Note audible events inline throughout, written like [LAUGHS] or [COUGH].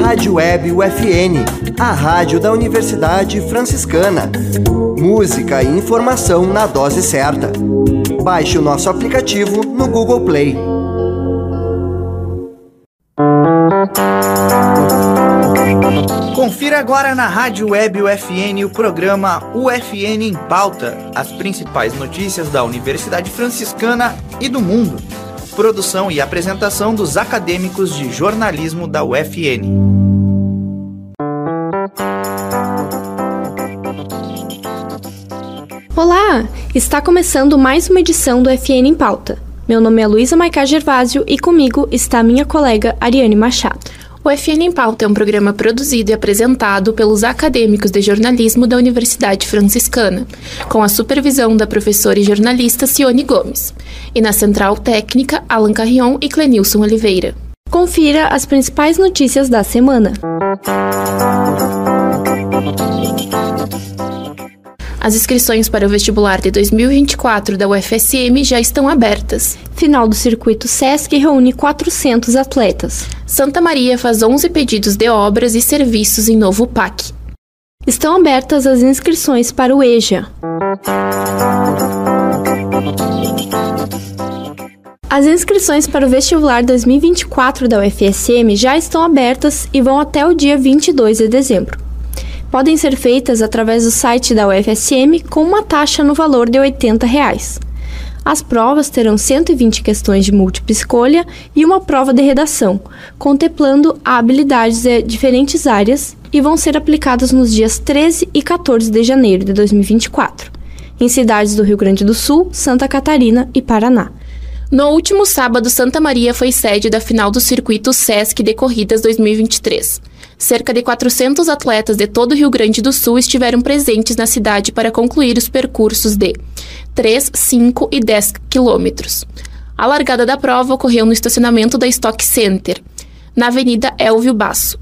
Rádio Web UFN, a rádio da Universidade Franciscana. Música e informação na dose certa. Baixe o nosso aplicativo no Google Play. Confira agora na Rádio Web UFN o programa UFN em Pauta, as principais notícias da Universidade Franciscana e do mundo. Produção e apresentação dos acadêmicos de jornalismo da UFN. Olá! Está começando mais uma edição do FN em Pauta. Meu nome é Luísa Maicá Gervásio e comigo está minha colega Ariane Machado. O FN em Pauta é um programa produzido e apresentado pelos acadêmicos de jornalismo da Universidade Franciscana, com a supervisão da professora e jornalista Cione Gomes, e na central técnica Alan Carrion e Clenilson Oliveira. Confira as principais notícias da semana. As inscrições para o vestibular de 2024 da UFSM já estão abertas. Final do circuito SESC reúne 400 atletas. Santa Maria faz 11 pedidos de obras e serviços em novo PAC. Estão abertas as inscrições para o EJA. As inscrições para o vestibular 2024 da UFSM já estão abertas e vão até o dia 22 de dezembro podem ser feitas através do site da UFSM com uma taxa no valor de 80 reais. As provas terão 120 questões de múltipla escolha e uma prova de redação, contemplando habilidades de diferentes áreas e vão ser aplicadas nos dias 13 e 14 de janeiro de 2024, em cidades do Rio Grande do Sul, Santa Catarina e Paraná. No último sábado, Santa Maria foi sede da final do circuito SESC de Corridas 2023. Cerca de 400 atletas de todo o Rio Grande do Sul estiveram presentes na cidade para concluir os percursos de 3, 5 e 10 quilômetros. A largada da prova ocorreu no estacionamento da Stock Center, na Avenida Elvio Basso.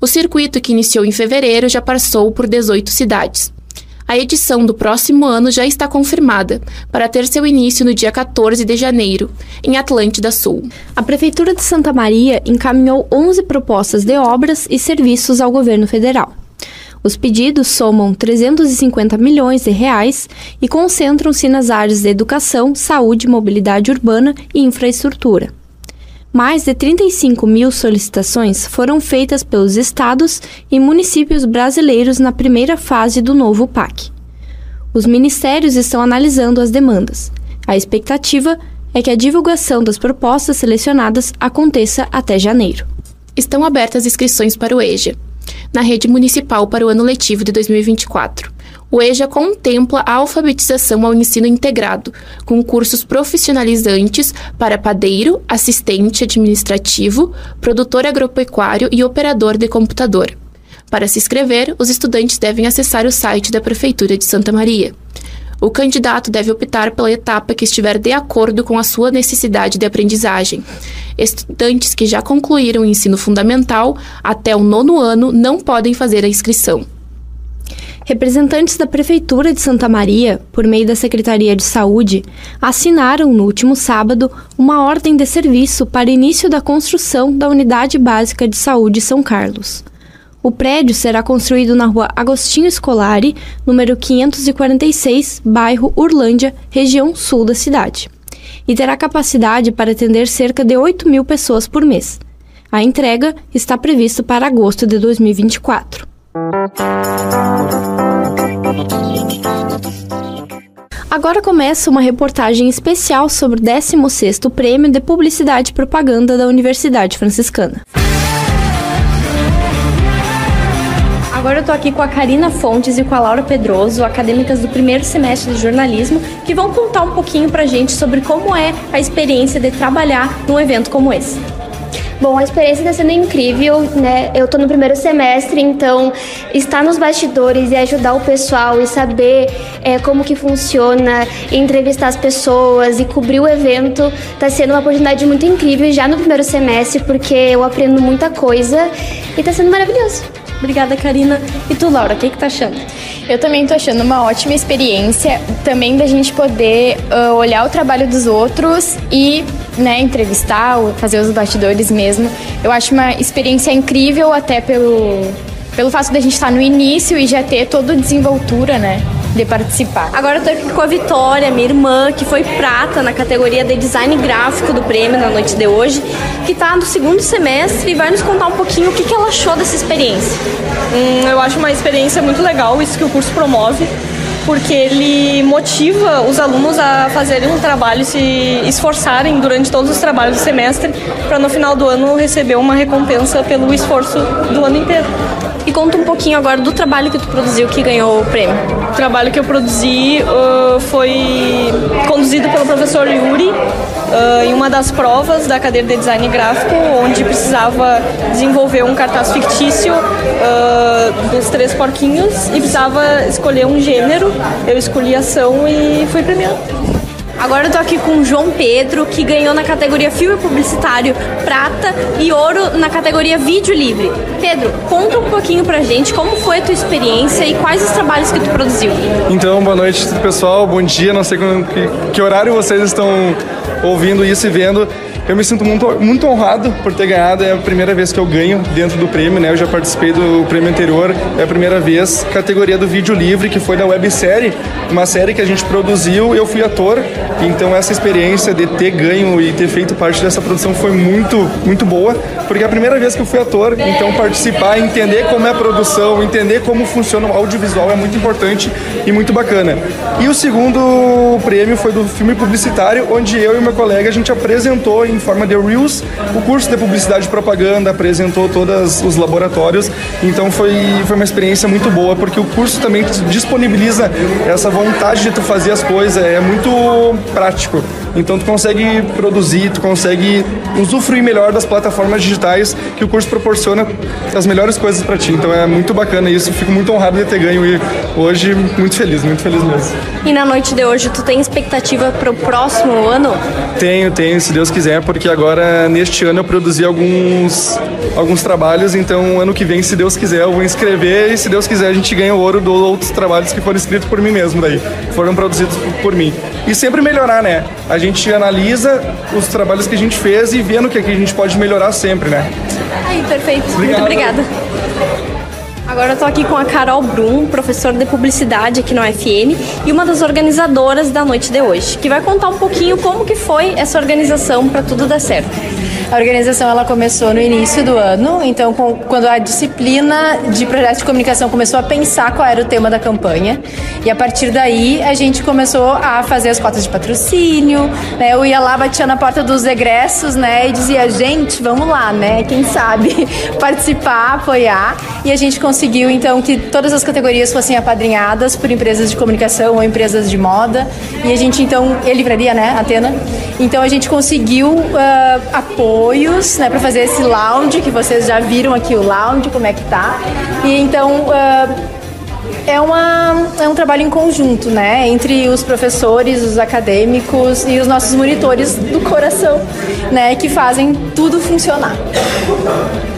O circuito, que iniciou em fevereiro, já passou por 18 cidades. A edição do próximo ano já está confirmada, para ter seu início no dia 14 de janeiro, em Atlântida Sul. A Prefeitura de Santa Maria encaminhou 11 propostas de obras e serviços ao governo federal. Os pedidos somam 350 milhões de reais e concentram-se nas áreas de educação, saúde, mobilidade urbana e infraestrutura. Mais de 35 mil solicitações foram feitas pelos estados e municípios brasileiros na primeira fase do novo PAC. Os ministérios estão analisando as demandas. A expectativa é que a divulgação das propostas selecionadas aconteça até janeiro. Estão abertas inscrições para o EJA, na rede municipal para o ano letivo de 2024. O EJA contempla a alfabetização ao ensino integrado, com cursos profissionalizantes para padeiro, assistente administrativo, produtor agropecuário e operador de computador. Para se inscrever, os estudantes devem acessar o site da Prefeitura de Santa Maria. O candidato deve optar pela etapa que estiver de acordo com a sua necessidade de aprendizagem. Estudantes que já concluíram o ensino fundamental até o nono ano não podem fazer a inscrição. Representantes da Prefeitura de Santa Maria, por meio da Secretaria de Saúde, assinaram no último sábado uma ordem de serviço para início da construção da Unidade Básica de Saúde São Carlos. O prédio será construído na rua Agostinho Scolari, número 546, bairro Urlândia, região sul da cidade, e terá capacidade para atender cerca de 8 mil pessoas por mês. A entrega está prevista para agosto de 2024. Agora começa uma reportagem especial sobre o 16º Prêmio de Publicidade e Propaganda da Universidade Franciscana. Agora eu tô aqui com a Karina Fontes e com a Laura Pedroso, acadêmicas do primeiro semestre de jornalismo, que vão contar um pouquinho pra gente sobre como é a experiência de trabalhar num evento como esse. Bom, a experiência está sendo incrível, né? Eu estou no primeiro semestre, então estar nos bastidores e ajudar o pessoal e saber é, como que funciona, entrevistar as pessoas e cobrir o evento está sendo uma oportunidade muito incrível já no primeiro semestre, porque eu aprendo muita coisa e está sendo maravilhoso. Obrigada, Karina. E tu, Laura, o que, que tá achando? Eu também tô achando uma ótima experiência, também da gente poder uh, olhar o trabalho dos outros e né, entrevistar, fazer os bastidores mesmo. Eu acho uma experiência incrível até pelo, pelo fato da gente estar no início e já ter toda a desenvoltura, né? de participar. Agora eu tô aqui com a Vitória, minha irmã, que foi prata na categoria de design gráfico do prêmio na noite de hoje, que tá no segundo semestre e vai nos contar um pouquinho o que, que ela achou dessa experiência. Hum, eu acho uma experiência muito legal, isso que o curso promove porque ele motiva os alunos a fazerem um trabalho, se esforçarem durante todos os trabalhos do semestre, para no final do ano receber uma recompensa pelo esforço do ano inteiro. E conta um pouquinho agora do trabalho que tu produziu que ganhou o prêmio. O trabalho que eu produzi uh, foi conduzido pelo professor Yuri uh, em uma das provas da cadeira de design gráfico, onde precisava desenvolver um cartaz fictício uh, dos três porquinhos e precisava escolher um gênero. Eu escolhi ação e fui premiado. Agora eu tô aqui com o João Pedro, que ganhou na categoria filme publicitário prata e ouro na categoria vídeo livre. Pedro, conta um pouquinho pra gente como foi a tua experiência e quais os trabalhos que tu produziu. Então, boa noite pessoal, bom dia, não sei que, que horário vocês estão ouvindo isso e vendo. Eu me sinto muito, muito honrado por ter ganhado. É a primeira vez que eu ganho dentro do prêmio, né? Eu já participei do prêmio anterior, é a primeira vez. Categoria do vídeo livre, que foi da websérie, uma série que a gente produziu. Eu fui ator, então essa experiência de ter ganho e ter feito parte dessa produção foi muito, muito boa, porque é a primeira vez que eu fui ator. Então participar, entender como é a produção, entender como funciona o audiovisual é muito importante e muito bacana. E o segundo prêmio foi do filme publicitário, onde eu e meu colega a gente apresentou em em forma de Reels. O curso de publicidade e propaganda apresentou todos os laboratórios, então foi, foi uma experiência muito boa, porque o curso também disponibiliza essa vontade de tu fazer as coisas, é muito prático. Então tu consegue produzir, tu consegue usufruir melhor das plataformas digitais que o curso proporciona as melhores coisas para ti. Então é muito bacana isso, fico muito honrado de ter ganho e hoje muito feliz, muito feliz mesmo. E na noite de hoje, tu tem expectativa para o próximo ano? Tenho, tenho, se Deus quiser, porque agora neste ano eu produzi alguns alguns trabalhos, então ano que vem, se Deus quiser, eu vou inscrever e se Deus quiser a gente ganha o ouro dos outros trabalhos que foram escritos por mim mesmo daí, foram produzidos por mim. E sempre melhorar, né? A gente analisa os trabalhos que a gente fez e vendo o que, a gente pode melhorar sempre, né? Aí, perfeito. Obrigado. Muito obrigada. Agora eu tô aqui com a Carol Brum, professora de publicidade aqui no UFN e uma das organizadoras da noite de hoje, que vai contar um pouquinho como que foi essa organização para tudo dar certo. A organização ela começou no início do ano, então com, quando a disciplina de projeto de comunicação começou a pensar qual era o tema da campanha, e a partir daí a gente começou a fazer as cotas de patrocínio, né? Eu ia lá, batia na porta dos egressos, né, e dizia, gente, vamos lá, né? Quem sabe [LAUGHS] participar, apoiar, e a gente conseguiu então que todas as categorias fossem apadrinhadas por empresas de comunicação ou empresas de moda, e a gente então, e livraria, né, Atena, então a gente conseguiu uh, apoio apoios, né, para fazer esse lounge que vocês já viram aqui o lounge como é que tá. E então uh, é, uma, é um trabalho em conjunto, né, entre os professores, os acadêmicos e os nossos monitores do coração, né, que fazem tudo funcionar.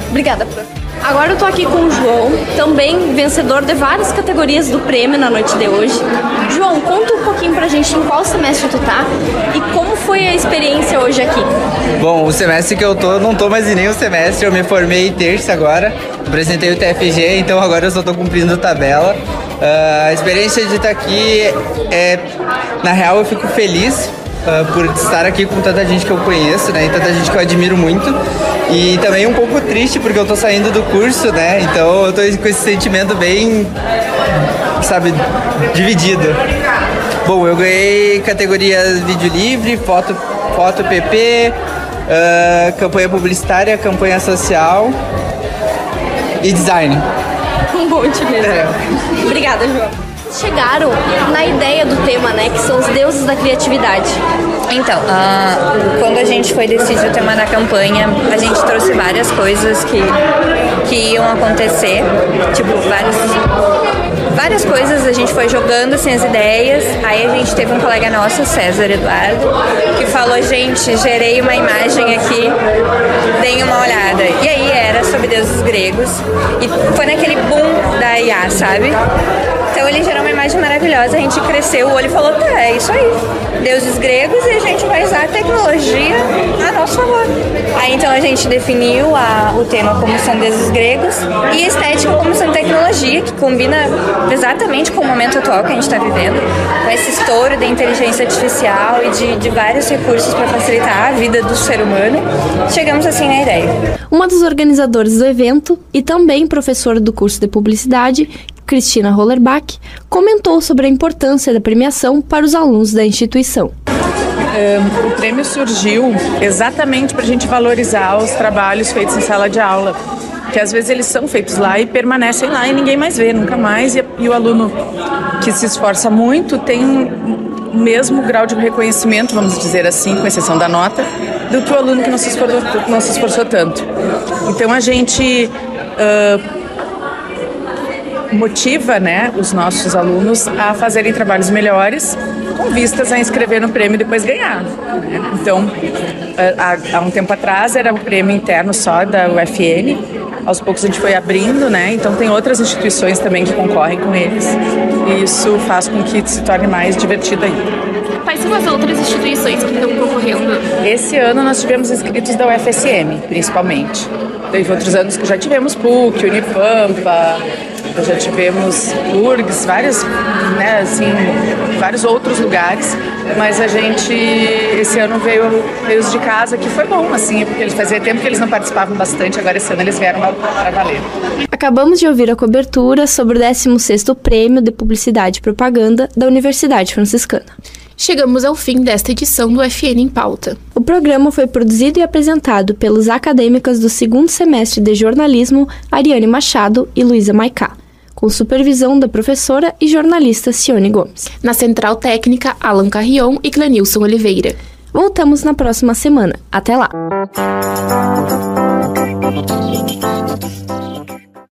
Obrigada, prof. Agora eu tô aqui com o João, também vencedor de várias categorias do prêmio na noite de hoje. João, conta um pouquinho pra gente em qual semestre tu tá e como foi a experiência hoje aqui. Bom, o semestre que eu tô, não tô mais em nenhum semestre, eu me formei terça agora, apresentei o TFG, então agora eu só tô cumprindo tabela. Uh, a experiência de estar tá aqui é, na real eu fico feliz uh, por estar aqui com tanta gente que eu conheço, né? E tanta gente que eu admiro muito. E também um pouco triste porque eu tô saindo do curso, né? Então eu tô com esse sentimento bem, sabe, dividido. Bom, eu ganhei categoria vídeo livre, foto, foto PP, uh, campanha publicitária, campanha social e design. [LAUGHS] Um monte mesmo. É. Obrigada, João chegaram na ideia do tema, né? Que são os deuses da criatividade. Então, uh, quando a gente foi decidir o tema da campanha, a gente trouxe várias coisas que, que iam acontecer, tipo, vários várias coisas a gente foi jogando assim as ideias. Aí a gente teve um colega nosso, César Eduardo, que falou: gente, gerei uma imagem aqui, deem uma olhada. E aí era sobre deuses gregos. E foi naquele boom da IA, sabe? Então ele gerou uma imagem maravilhosa, a gente cresceu o olho falou, tá, é isso aí. Deuses gregos e a gente vai usar a tecnologia a nosso favor. Aí então a gente definiu a, o tema como sendo deuses gregos e estética como sendo tecnologia, que combina exatamente com o momento atual que a gente está vivendo, com esse estouro da inteligência artificial e de, de vários recursos para facilitar a vida do ser humano. Chegamos assim na ideia. Uma dos organizadores do evento e também professora do curso de publicidade, Cristina Rollerbach, comentou sobre a importância da premiação para os alunos da instituição. Um, o prêmio surgiu exatamente para a gente valorizar os trabalhos feitos em sala de aula que às vezes eles são feitos lá e permanecem lá e ninguém mais vê, nunca mais. E, e o aluno que se esforça muito tem o mesmo grau de reconhecimento, vamos dizer assim, com exceção da nota, do que o aluno que não se esforçou, não se esforçou tanto. Então a gente uh, motiva né, os nossos alunos a fazerem trabalhos melhores com vistas a inscrever no prêmio e depois ganhar. Né? Então, há, há um tempo atrás era o prêmio interno só da UFN, aos poucos a gente foi abrindo, né? Então tem outras instituições também que concorrem com eles. E isso faz com que se torne mais divertido ainda. Quais são as outras instituições que estão concorrendo? Esse ano nós tivemos inscritos da UFSM, principalmente. Teve outros anos que já tivemos PUC, Unipampa, já tivemos URGS, vários, né, assim, vários outros lugares, mas a gente esse ano veio, veio os de casa, que foi bom, assim, porque eles fazia tempo que eles não participavam bastante, agora esse ano eles vieram para valer. Acabamos de ouvir a cobertura sobre o 16º Prêmio de Publicidade e Propaganda da Universidade Franciscana. Chegamos ao fim desta edição do FN em Pauta. O programa foi produzido e apresentado pelos acadêmicas do segundo semestre de jornalismo Ariane Machado e Luísa Maicá com supervisão da professora e jornalista Cione Gomes. Na Central Técnica, Alan Carrion e Clenilson Oliveira. Voltamos na próxima semana. Até lá!